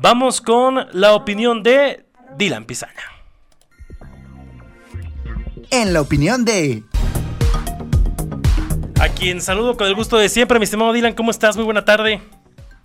Vamos con la opinión de Dylan Pizaña. En la opinión de... A quien saludo con el gusto de siempre, mi estimado Dylan, ¿cómo estás? Muy buena tarde.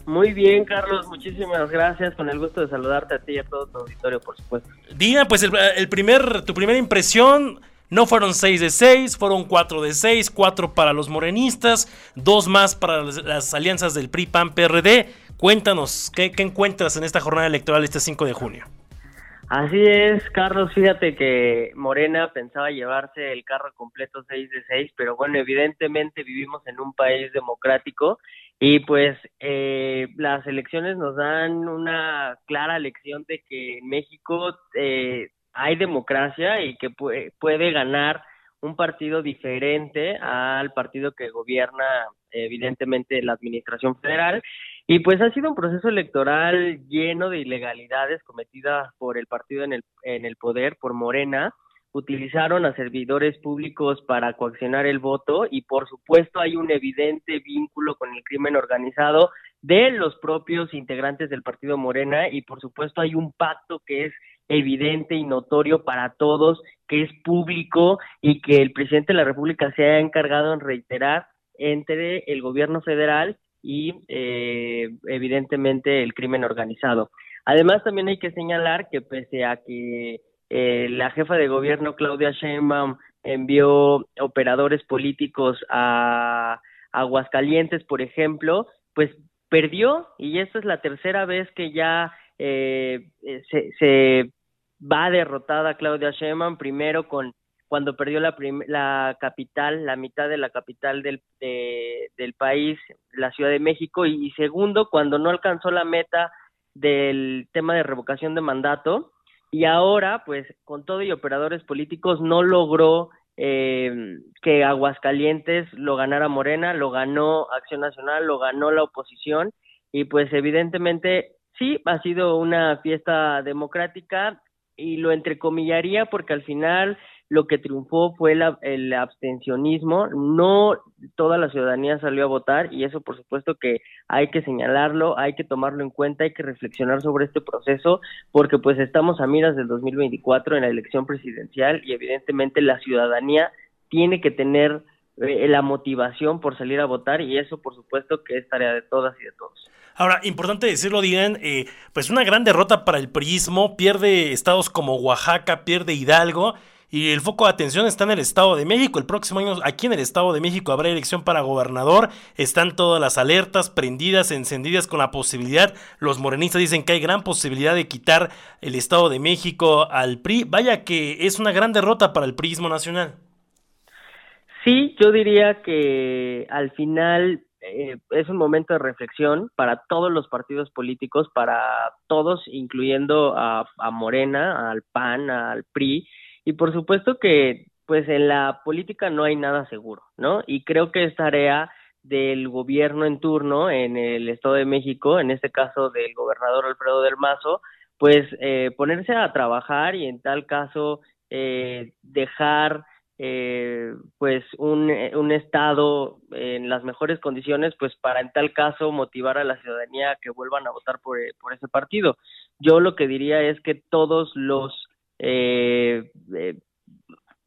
Muy bien, Carlos, muchísimas gracias. Con el gusto de saludarte a ti y a todo tu auditorio, por supuesto. Dylan, pues el, primer, tu primera impresión no fueron 6 de 6, fueron 4 de 6, 4 para los morenistas, 2 más para las, alianzas del PRI, PAN, PRD. Cuéntanos, ¿qué, ¿qué, encuentras en esta jornada electoral este 5 de junio? Así es, Carlos, fíjate que Morena pensaba llevarse el carro completo 6 de 6, pero bueno, evidentemente vivimos en un país democrático y pues eh, las elecciones nos dan una clara lección de que en México eh, hay democracia y que puede ganar un partido diferente al partido que gobierna evidentemente la administración federal. Y pues ha sido un proceso electoral lleno de ilegalidades cometidas por el partido en el, en el poder, por Morena, utilizaron a servidores públicos para coaccionar el voto y por supuesto hay un evidente vínculo con el crimen organizado de los propios integrantes del partido Morena y por supuesto hay un pacto que es evidente y notorio para todos, que es público y que el presidente de la República se ha encargado en reiterar entre el gobierno federal y eh, evidentemente el crimen organizado. Además también hay que señalar que pese a que eh, la jefa de gobierno Claudia Sheinbaum envió operadores políticos a Aguascalientes, por ejemplo, pues perdió y esta es la tercera vez que ya eh, se, se, va derrotada Claudia Sheinbaum, primero con cuando perdió la, la capital, la mitad de la capital del, del país, la Ciudad de México, y, segundo, cuando no alcanzó la meta del tema de revocación de mandato, y ahora, pues, con todo y operadores políticos, no logró eh, que Aguascalientes lo ganara Morena, lo ganó Acción Nacional, lo ganó la oposición, y pues evidentemente sí, ha sido una fiesta democrática, y lo entrecomillaría porque al final lo que triunfó fue el abstencionismo, no toda la ciudadanía salió a votar y eso por supuesto que hay que señalarlo, hay que tomarlo en cuenta, hay que reflexionar sobre este proceso porque pues estamos a miras del 2024 en la elección presidencial y evidentemente la ciudadanía tiene que tener eh, la motivación por salir a votar y eso por supuesto que es tarea de todas y de todos. Ahora, importante decirlo, Digan, eh, pues una gran derrota para el PRIismo, pierde estados como Oaxaca, pierde Hidalgo, y el foco de atención está en el Estado de México. El próximo año aquí en el Estado de México habrá elección para gobernador. Están todas las alertas prendidas, encendidas con la posibilidad. Los morenistas dicen que hay gran posibilidad de quitar el Estado de México al PRI. Vaya que es una gran derrota para el PRIismo nacional. Sí, yo diría que al final eh, es un momento de reflexión para todos los partidos políticos, para todos, incluyendo a, Morena, al PAN, al PRI, y por supuesto que pues en la política no hay nada seguro, ¿no? Y creo que es tarea del gobierno en turno en el Estado de México, en este caso del gobernador Alfredo del Mazo, pues eh, ponerse a trabajar y en tal caso eh, dejar eh, pues un, un estado en las mejores condiciones pues para en tal caso motivar a la ciudadanía a que vuelvan a votar por, por ese partido. Yo lo que diría es que todos los eh, eh,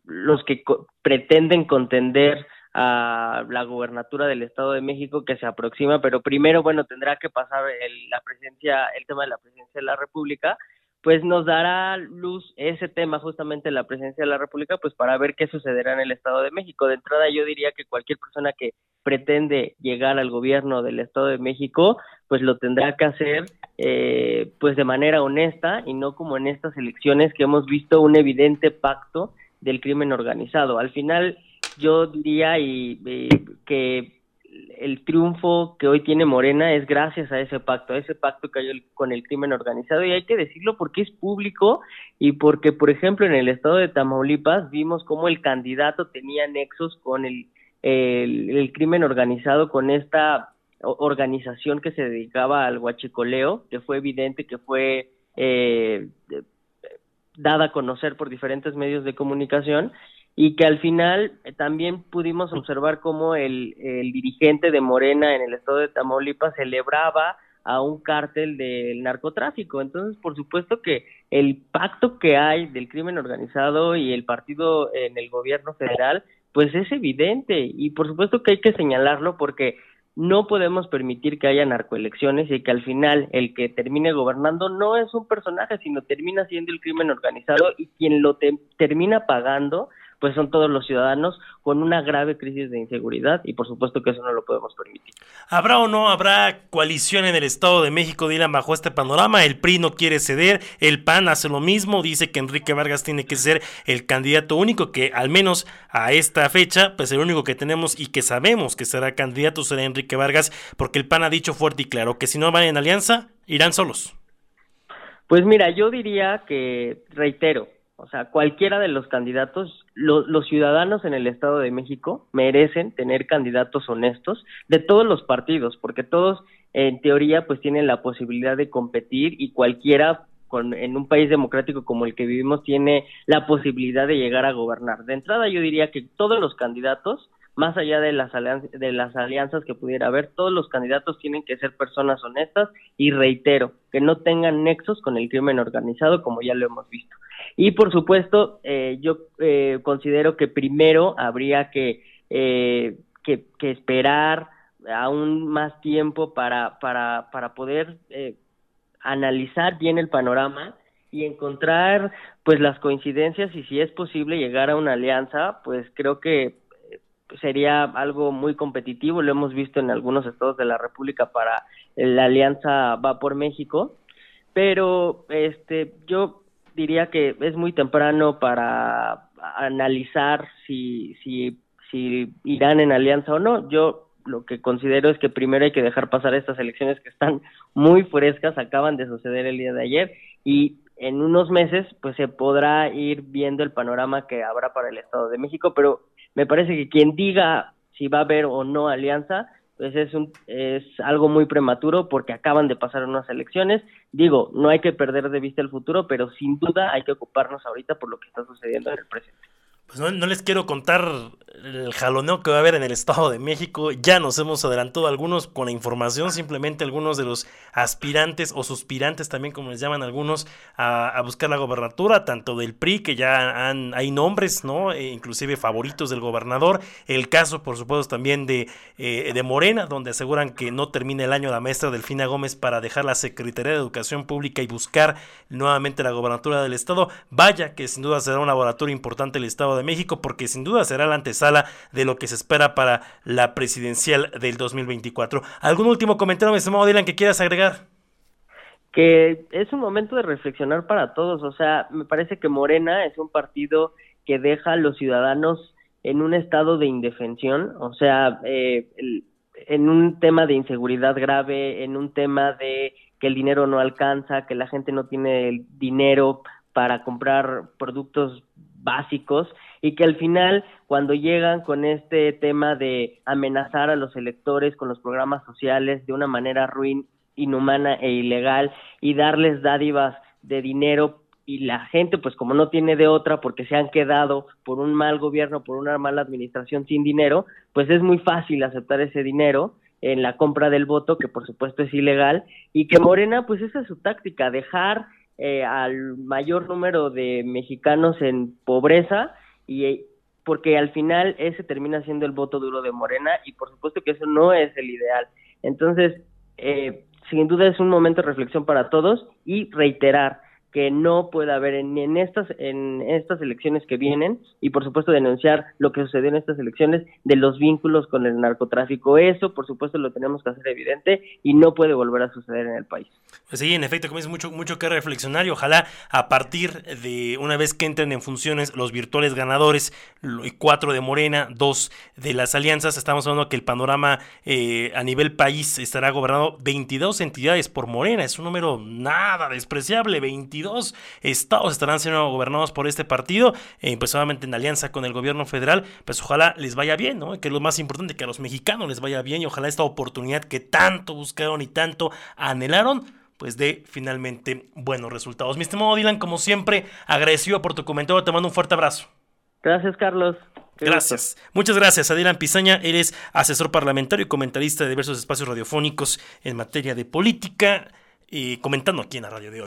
los que pretenden contender a la gubernatura del Estado de México que se aproxima, pero primero, bueno, tendrá que pasar la presencia, el tema de la presidencia de la República, pues nos dará luz ese tema justamente la presencia de la República, pues para ver qué sucederá en el Estado de México. De entrada yo diría que cualquier persona que pretende llegar al gobierno del Estado de México, pues lo tendrá que hacer eh, pues de manera honesta y no como en estas elecciones que hemos visto un evidente pacto del crimen organizado. Al final yo diría y, que el triunfo que hoy tiene Morena es gracias a ese pacto, a ese pacto que hay con el crimen organizado. Y hay que decirlo porque es público y porque, por ejemplo, en el estado de Tamaulipas vimos cómo el candidato tenía nexos con el, crimen organizado, con esta organización que se dedicaba al huachicoleo, que fue evidente que fue eh, dada a conocer por diferentes medios de comunicación y que al final eh, también pudimos observar cómo el, el, dirigente de Morena en el estado de Tamaulipas celebraba a un cártel del narcotráfico. Entonces, por supuesto que el pacto que hay del crimen organizado y el partido en el gobierno federal, pues es evidente y por supuesto que hay que señalarlo porque no podemos permitir que haya narcoelecciones y que al final el que termine gobernando no es un personaje, sino termina siendo el crimen organizado y quien lo termina pagando pues son todos los ciudadanos con una grave crisis de inseguridad y por supuesto que eso no lo podemos permitir. ¿Habrá o no habrá coalición en el Estado de México, Dylan, bajo este panorama? El PRI no quiere ceder, el PAN hace lo mismo, dice que Enrique Vargas tiene que ser el candidato único, que al menos a esta fecha, pues el único que tenemos y que sabemos que será candidato será Enrique Vargas, porque el PAN ha dicho fuerte y claro que si no van en alianza, irán solos. Pues mira, yo diría que, reitero, o sea, cualquiera de los candidatos, los ciudadanos en el Estado de México merecen tener candidatos honestos de todos los partidos, porque todos en teoría pues tienen la posibilidad de competir y cualquiera con, en un país democrático como el que vivimos tiene la posibilidad de llegar a gobernar. De entrada yo diría que todos los candidatos más allá de las, de las alianzas que pudiera haber, todos los candidatos tienen que ser personas honestas y reitero, que no tengan nexos con el crimen organizado, como ya lo hemos visto. Y por supuesto, eh, yo eh, considero que primero habría que, eh, que, que, esperar aún más tiempo para, para, para poder analizar bien el panorama y encontrar pues las coincidencias y si es posible llegar a una alianza, pues creo que sería algo muy competitivo, lo hemos visto en algunos estados de la República para la alianza Va por México, pero este yo diría que es muy temprano para analizar si si si irán en alianza o no. Yo lo que considero es que primero hay que dejar pasar estas elecciones que están muy frescas, acaban de suceder el día de ayer y en unos meses pues se podrá ir viendo el panorama que habrá para el Estado de México, pero me parece que quien diga si va a haber o no alianza, pues es, un, es algo muy prematuro porque acaban de pasar unas elecciones. Digo, no hay que perder de vista el futuro, pero sin duda hay que ocuparnos ahorita por lo que está sucediendo en el presente. Pues no, no les quiero contar el jaloneo que va a haber en el Estado de México. Ya nos hemos adelantado algunos con la información, simplemente algunos de los aspirantes o suspirantes también, como les llaman algunos, a, buscar la gobernatura, tanto del PRI, que ya han, hay nombres, ¿no? E inclusive favoritos del gobernador. El caso, por supuesto, también de, eh, de Morena, donde aseguran que no termina el año la maestra Delfina Gómez para dejar la Secretaría de Educación Pública y buscar nuevamente la gobernatura del Estado. Vaya que sin duda será un laboratorio importante el Estado de México, porque sin duda será la antesala de lo que se espera para la presidencial del 2024. ¿Algún último comentario, mi estimado Dylan, que quieras agregar? Que es un momento de reflexionar para todos. O sea, me parece que Morena es un partido que deja a los ciudadanos en un estado de indefensión, o sea, eh, en un tema de inseguridad grave, en un tema de que el dinero no alcanza, que la gente no tiene el dinero para comprar productos básicos y que al final cuando llegan con este tema de amenazar a los electores con los programas sociales de una manera ruin, inhumana e ilegal y darles dádivas de dinero y la gente pues como no tiene de otra porque se han quedado por un mal gobierno, por una mala administración sin dinero, pues es muy fácil aceptar ese dinero en la compra del voto, que por supuesto es ilegal, y que Morena, pues esa es su táctica, dejar eh, al mayor número de mexicanos en pobreza y porque al final ese termina siendo el voto duro de Morena y por supuesto que eso no es el ideal. Entonces, eh, sin duda es un momento de reflexión para todos y reiterar, que no pueda haber en, estas en estas elecciones que vienen y por supuesto denunciar lo que sucedió en estas elecciones de los vínculos con el narcotráfico. Eso por supuesto lo tenemos que hacer evidente y no puede volver a suceder en el país. Pues sí, en efecto, como es mucho mucho que reflexionar y ojalá a partir de una vez que entren en funciones los virtuales ganadores, cuatro de Morena, dos de las alianzas, estamos hablando que el panorama eh, a nivel país estará gobernado 22 entidades por Morena, es un número nada despreciable, 22 estados estarán siendo gobernados por este partido, eh, pues solamente en alianza con el gobierno federal, pues ojalá les vaya bien, ¿no? Que es lo más importante, que a los mexicanos les vaya bien y ojalá esta oportunidad que tanto buscaron y tanto anhelaron, pues dé finalmente buenos resultados. Mi estimado Dylan, como siempre, agradecido por tu comentario, te mando un fuerte abrazo. Gracias, Carlos. gracias. Muchas gracias, Adrián Pizaña. Eres asesor parlamentario y comentarista de diversos espacios radiofónicos en materia de política, y comentando aquí en la radio de hoy.